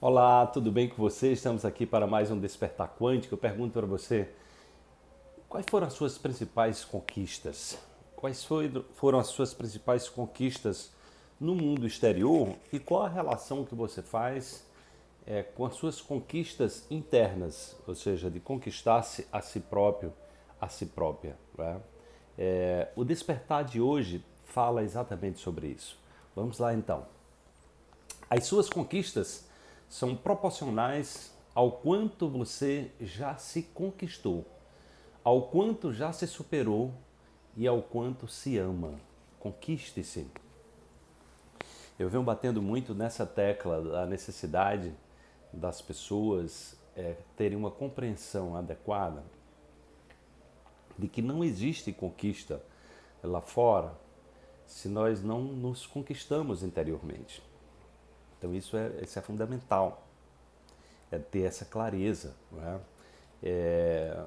Olá, tudo bem com você? Estamos aqui para mais um Despertar Quântico. Eu pergunto para você, quais foram as suas principais conquistas? Quais foram as suas principais conquistas no mundo exterior e qual a relação que você faz é, com as suas conquistas internas, ou seja, de conquistar-se a si próprio, a si própria. Né? É, o despertar de hoje fala exatamente sobre isso. Vamos lá então. As suas conquistas são proporcionais ao quanto você já se conquistou, ao quanto já se superou e ao quanto se ama. Conquiste-se. Eu venho batendo muito nessa tecla da necessidade das pessoas é, terem uma compreensão adequada de que não existe conquista lá fora se nós não nos conquistamos interiormente. Então isso é, isso é fundamental, é ter essa clareza. É? É,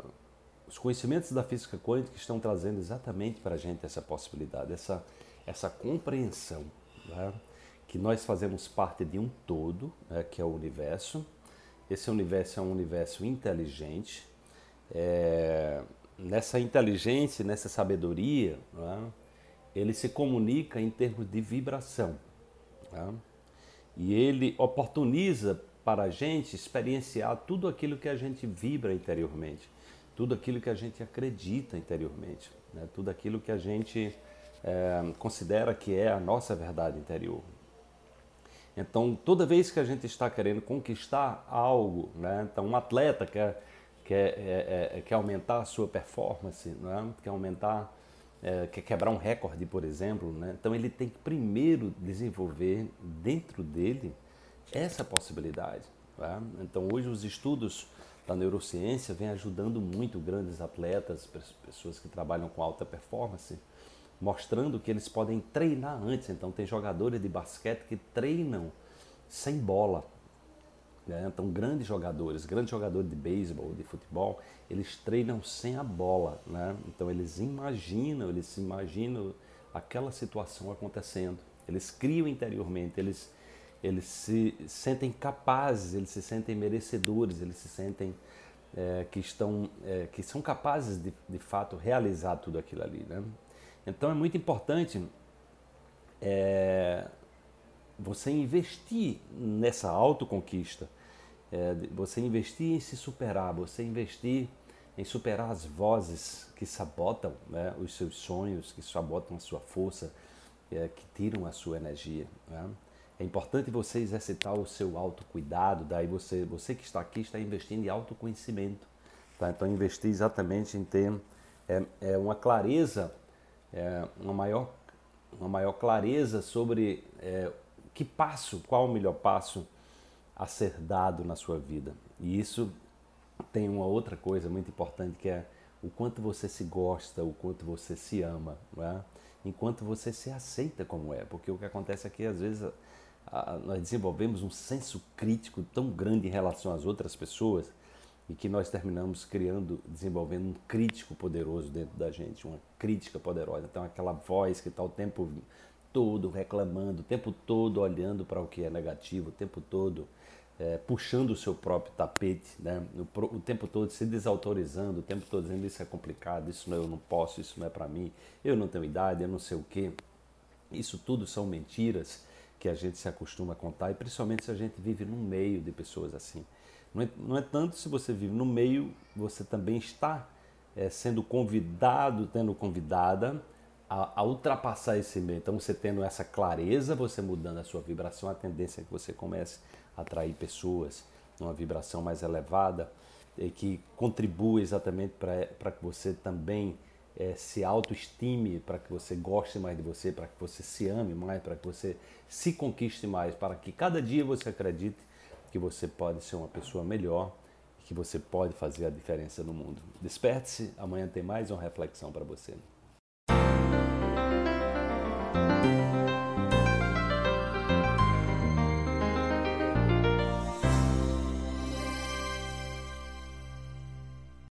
os conhecimentos da física quântica estão trazendo exatamente para a gente essa possibilidade, essa, essa compreensão. É? que nós fazemos parte de um todo, né, que é o universo. Esse universo é um universo inteligente. É, nessa inteligência, nessa sabedoria, né, ele se comunica em termos de vibração. Né, e ele oportuniza para a gente experienciar tudo aquilo que a gente vibra interiormente, tudo aquilo que a gente acredita interiormente, né, tudo aquilo que a gente é, considera que é a nossa verdade interior. Então, toda vez que a gente está querendo conquistar algo, né? então um atleta quer, quer, é, é, quer aumentar a sua performance, né? quer aumentar, é, quer quebrar um recorde, por exemplo, né? então ele tem que primeiro desenvolver dentro dele essa possibilidade. Né? Então, hoje os estudos da neurociência vêm ajudando muito grandes atletas, pessoas que trabalham com alta performance, mostrando que eles podem treinar antes. Então, tem jogadores de basquete que treinam sem bola. Né? Então, grandes jogadores, grandes jogadores de beisebol, de futebol, eles treinam sem a bola. Né? Então, eles imaginam, eles se imaginam aquela situação acontecendo. Eles criam interiormente, eles, eles se sentem capazes, eles se sentem merecedores, eles se sentem é, que estão, é, que são capazes de, de fato realizar tudo aquilo ali, né? Então é muito importante é, você investir nessa autoconquista, é, você investir em se superar, você investir em superar as vozes que sabotam né, os seus sonhos, que sabotam a sua força, é, que tiram a sua energia. Né? É importante você exercitar o seu autocuidado, daí você, você que está aqui está investindo em autoconhecimento. Tá? Então investir exatamente em ter é, é uma clareza é, uma, maior, uma maior clareza sobre é, que passo, qual o melhor passo a ser dado na sua vida. E isso tem uma outra coisa muito importante que é o quanto você se gosta, o quanto você se ama, é? enquanto você se aceita como é. Porque o que acontece aqui, é às vezes, nós desenvolvemos um senso crítico tão grande em relação às outras pessoas e que nós terminamos criando, desenvolvendo um crítico poderoso dentro da gente, uma crítica poderosa. Então, aquela voz que está o tempo todo reclamando, o tempo todo olhando para o que é negativo, o tempo todo é, puxando o seu próprio tapete, né? o, o, tempo todo se desautorizando, o tempo todo dizendo isso é complicado, isso não, eu não posso, isso não é para mim, eu não tenho idade, eu não sei o quê. Isso tudo são mentiras que a gente se acostuma a contar e principalmente se a gente vive no meio de pessoas assim. No, no entanto, se você vive no meio, você também está é, sendo convidado, tendo convidada a, a, ultrapassar esse meio. Então, você tendo essa clareza, você mudando a sua vibração, a tendência é que você comece a atrair pessoas numa vibração mais elevada e que contribua exatamente para que você também é, se autoestime, para que você goste mais de você, para que você se ame mais, para que você se conquiste mais, para que cada dia você acredite que você pode ser uma pessoa melhor e que você pode fazer a diferença no mundo. Desperte-se, amanhã tem mais uma reflexão para você.